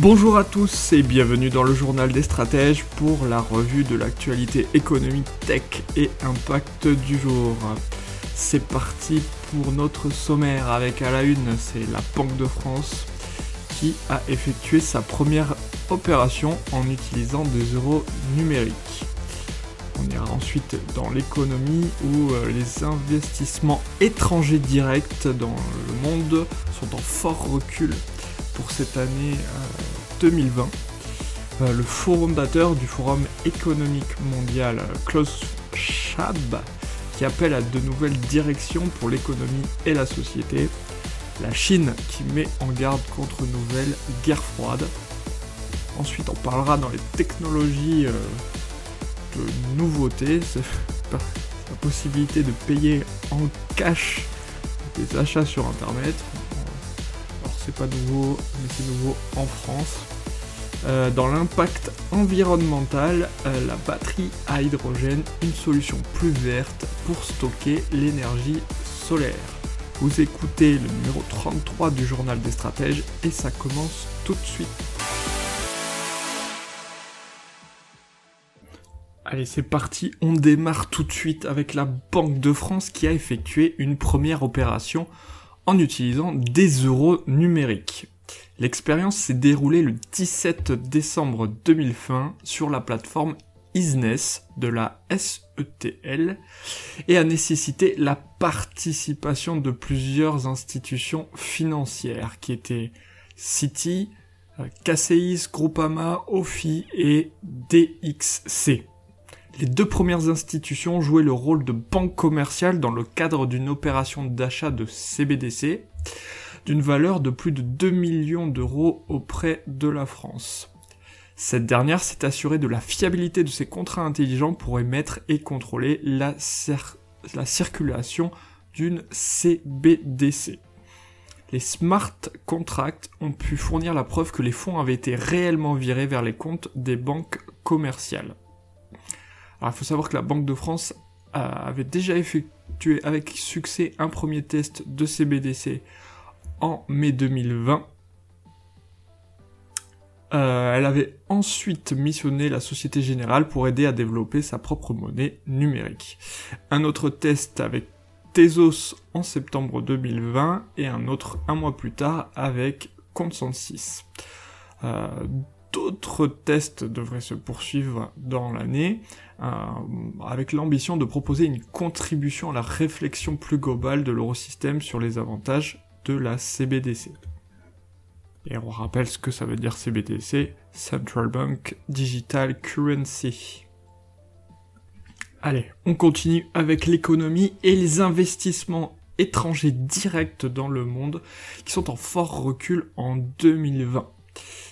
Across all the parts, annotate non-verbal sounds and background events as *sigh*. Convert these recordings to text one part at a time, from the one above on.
Bonjour à tous et bienvenue dans le journal des stratèges pour la revue de l'actualité économique, tech et impact du jour. C'est parti pour notre sommaire avec à la une, c'est la Banque de France qui a effectué sa première opération en utilisant des euros numériques. On ira ensuite dans l'économie où euh, les investissements étrangers directs dans le monde sont en fort recul pour cette année 2020. Euh, euh, le fondateur du Forum économique mondial, Klaus Schwab, qui appelle à de nouvelles directions pour l'économie et la société. La Chine qui met en garde contre nouvelle guerre froide. Ensuite, on parlera dans les technologies euh, de nouveautés, *laughs* la possibilité de payer en cash des achats sur Internet pas nouveau, mais c'est nouveau en France. Euh, dans l'impact environnemental, euh, la batterie à hydrogène, une solution plus verte pour stocker l'énergie solaire. Vous écoutez le numéro 33 du journal des stratèges et ça commence tout de suite. Allez, c'est parti, on démarre tout de suite avec la Banque de France qui a effectué une première opération en utilisant des euros numériques. L'expérience s'est déroulée le 17 décembre 2020 sur la plateforme Isness de la SETL et a nécessité la participation de plusieurs institutions financières qui étaient Citi, KCIS, Groupama, OFI et DXC. Les deux premières institutions jouaient le rôle de banque commerciale dans le cadre d'une opération d'achat de CBDC d'une valeur de plus de 2 millions d'euros auprès de la France. Cette dernière s'est assurée de la fiabilité de ses contrats intelligents pour émettre et contrôler la, la circulation d'une CBDC. Les smart contracts ont pu fournir la preuve que les fonds avaient été réellement virés vers les comptes des banques commerciales. Il faut savoir que la Banque de France avait déjà effectué avec succès un premier test de CBDC en mai 2020. Euh, elle avait ensuite missionné la Société Générale pour aider à développer sa propre monnaie numérique. Un autre test avec Tezos en septembre 2020 et un autre un mois plus tard avec Consensus. Euh, d'autres tests devraient se poursuivre dans l'année, euh, avec l'ambition de proposer une contribution à la réflexion plus globale de l'eurosystème sur les avantages de la CBDC. Et on rappelle ce que ça veut dire CBDC, Central Bank Digital Currency. Allez, on continue avec l'économie et les investissements étrangers directs dans le monde qui sont en fort recul en 2020.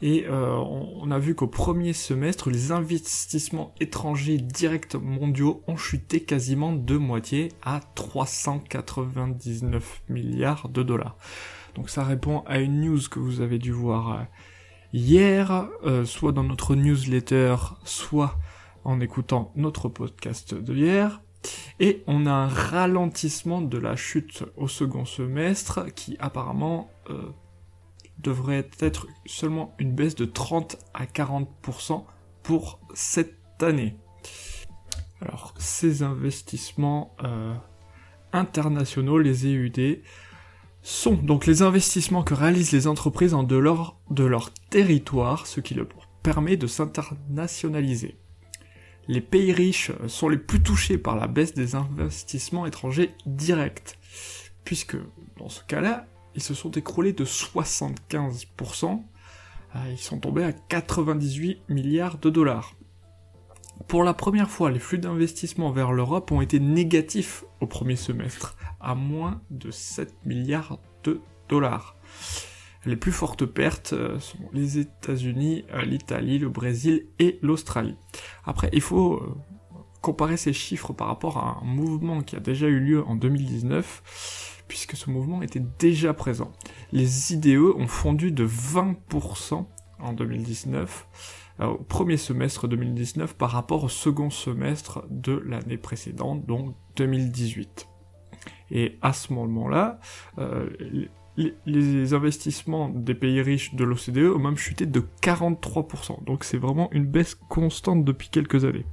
Et euh, on a vu qu'au premier semestre, les investissements étrangers directs mondiaux ont chuté quasiment de moitié à 399 milliards de dollars. Donc ça répond à une news que vous avez dû voir euh, hier, euh, soit dans notre newsletter, soit en écoutant notre podcast de hier. Et on a un ralentissement de la chute au second semestre qui apparemment devrait être seulement une baisse de 30 à 40% pour cette année. Alors, ces investissements euh, internationaux, les EUD, sont donc les investissements que réalisent les entreprises en dehors de leur territoire, ce qui leur permet de s'internationaliser. Les pays riches sont les plus touchés par la baisse des investissements étrangers directs, puisque dans ce cas-là, ils se sont écroulés de 75%. Euh, ils sont tombés à 98 milliards de dollars. Pour la première fois, les flux d'investissement vers l'Europe ont été négatifs au premier semestre, à moins de 7 milliards de dollars. Les plus fortes pertes euh, sont les États-Unis, euh, l'Italie, le Brésil et l'Australie. Après, il faut comparer ces chiffres par rapport à un mouvement qui a déjà eu lieu en 2019, puisque ce mouvement était déjà présent. Les IDE ont fondu de 20% en 2019 euh, au premier semestre 2019 par rapport au second semestre de l'année précédente, donc 2018. Et à ce moment-là, euh, les, investissements des pays riches de l'OCDE ont même chuté de 43%. Donc c'est vraiment une baisse constante depuis quelques années.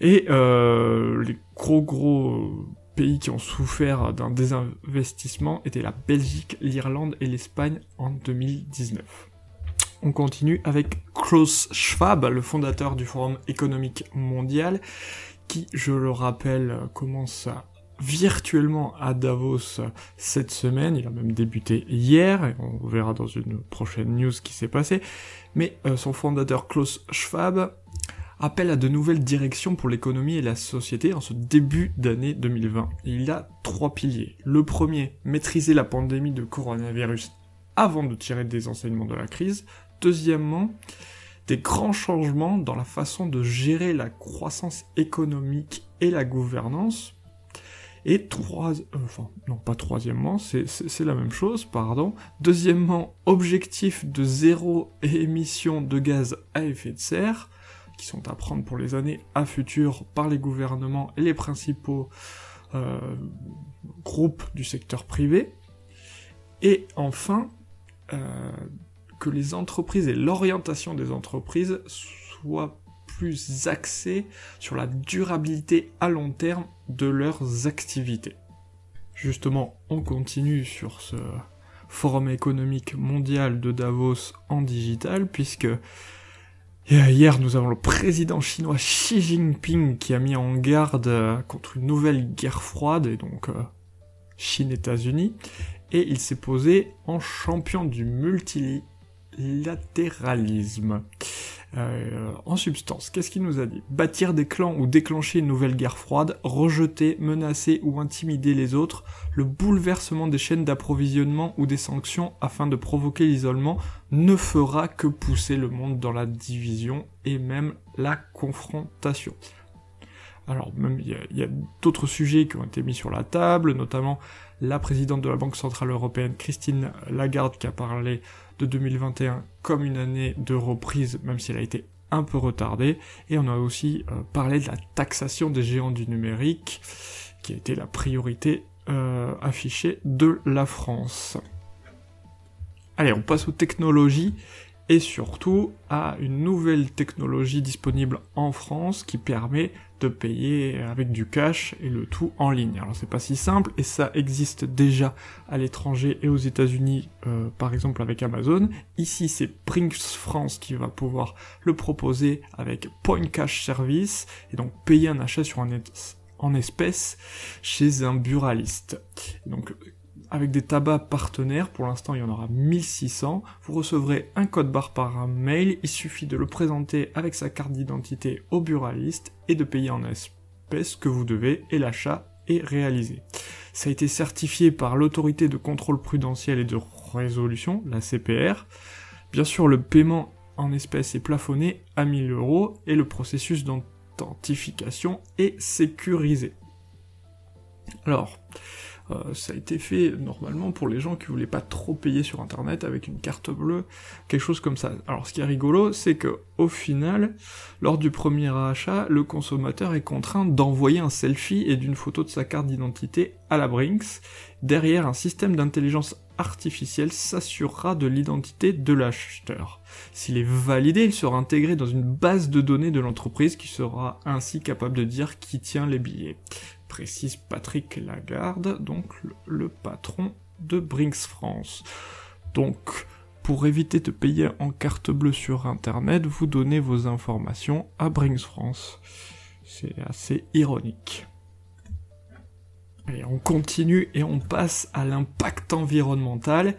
Et euh, les gros gros pays qui ont souffert d'un désinvestissement étaient la Belgique, l'Irlande et l'Espagne en 2019. On continue avec Klaus Schwab, le fondateur du Forum économique mondial, qui, je le rappelle, commence virtuellement à Davos cette semaine. Il a même débuté hier, et on verra dans une prochaine news ce qui s'est passé. Mais euh, son fondateur Klaus Schwab appelle à de nouvelles directions pour l'économie et la société en ce début d'année 2020. il a trois piliers. Le premier, maîtriser la pandémie de coronavirus avant de tirer des enseignements de la crise. Deuxièmement, des grands changements dans la façon de gérer la croissance économique et la gouvernance et trois, euh, enfin, non pas troisièmement, c'est la même chose, pardon. Deuxièmement, objectif de zéro émission de gaz à effet de serre, sont à prendre pour les années à futur par les gouvernements et les principaux euh, groupes du secteur privé. Et enfin, euh, que les entreprises et l'orientation des entreprises soient plus axés sur la durabilité à long terme de leurs activités. Justement, on continue sur ce forum économique mondial de Davos en digital, puisque hier nous avons le président chinois Xi Jinping qui a mis en garde contre une nouvelle guerre froide, et donc euh, Chine-États-Unis, et il s'est posé en champion du multilatéralisme. Euh, en substance, qu'est-ce qu'il nous a dit? Bâtir des clans ou déclencher une nouvelle guerre froide, rejeter, menacer ou intimider les autres, le bouleversement des chaînes d'approvisionnement ou des sanctions afin de provoquer l'isolement ne fera que pousser le monde dans la division et même la confrontation. Alors même il y a, d'autres sujets qui ont été mis sur la table, notamment la présidente de la Banque Centrale Européenne, Christine Lagarde, qui a parlé de 2021 comme une année de reprise, même si elle a été un peu retardée. Et on a aussi euh, parlé de la taxation des géants du numérique, qui a été la priorité euh, affichée de la France. Allez, on passe aux technologies et surtout à une nouvelle technologie disponible en France qui permet de payer avec du cash et le tout en ligne. Alors c'est pas si simple et ça existe déjà à l'étranger et aux États-Unis, euh, par exemple avec Amazon. Ici c'est Brinks France qui va pouvoir le proposer avec Point Cash Service et donc payer un achat sur un en espèces chez un buraliste. Avec des tabacs partenaires, pour l'instant il y en aura 1600, vous recevrez un code barre par mail, il suffit de le présenter avec sa carte d'identité au buraliste et de payer en espèces que vous devez et l'achat est réalisé. Ça a été certifié par l'autorité de contrôle prudentiel et de résolution, la CPR. Bien sûr, le paiement en espèces est plafonné à 1000 euros et le processus d'authentification est sécurisé. Alors, euh, ça a été fait normalement pour les gens qui voulaient pas trop payer sur internet avec une carte bleue, quelque chose comme ça. Alors ce qui est rigolo, c'est que au final, lors du premier achat, le consommateur est contraint d'envoyer un selfie et d'une photo de sa carte d'identité à la Brinks. Derrière, un système d'intelligence artificielle s'assurera de l'identité de l'acheteur. S'il est validé, il sera intégré dans une base de données de l'entreprise qui sera ainsi capable de dire qui tient les billets précise Patrick Lagarde, donc le, patron de Brinks France. Donc, pour éviter de payer en carte bleue sur internet, vous donnez vos informations à Brinks France. C'est assez ironique. Allez, on continue et on passe à l'impact environnemental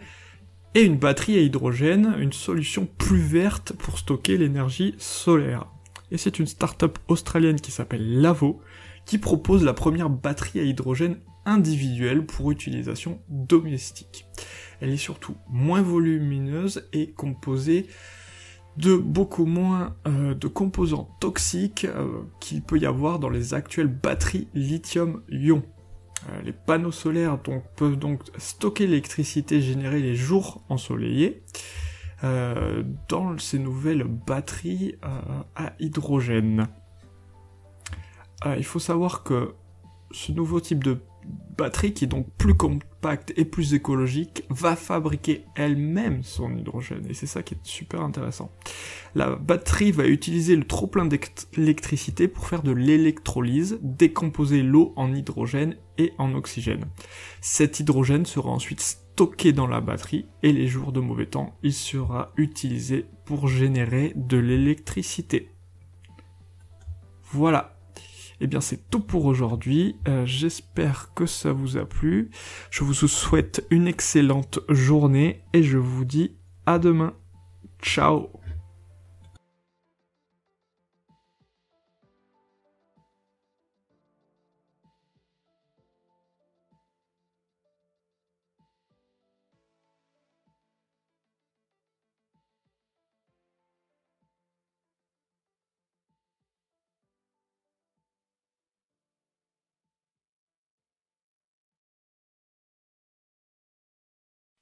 et une batterie à hydrogène, une solution plus verte pour stocker l'énergie solaire. Et c'est une start-up australienne qui s'appelle Lavo qui propose la première batterie à hydrogène individuelle pour utilisation domestique. Elle est surtout moins volumineuse et composée de beaucoup moins euh, de composants toxiques euh, qu'il peut y avoir dans les actuelles batteries lithium-ion. Euh, les panneaux solaires peuvent donc stocker l'électricité générée les jours ensoleillés dans ces nouvelles batteries à hydrogène. Il faut savoir que ce nouveau type de batterie, qui est donc plus compacte et plus écologique, va fabriquer elle-même son hydrogène. Et c'est ça qui est super intéressant. La batterie va utiliser le trop-plein d'électricité pour faire de l'électrolyse, décomposer l'eau en hydrogène et en oxygène. Cet hydrogène sera ensuite stocké dans la batterie et les jours de mauvais temps, il sera utilisé pour générer de l'électricité. Voilà, eh bien c'est tout pour aujourd'hui. Euh, j'espère que ça vous a plu. Je vous souhaite une excellente journée et je vous dis à demain. Ciao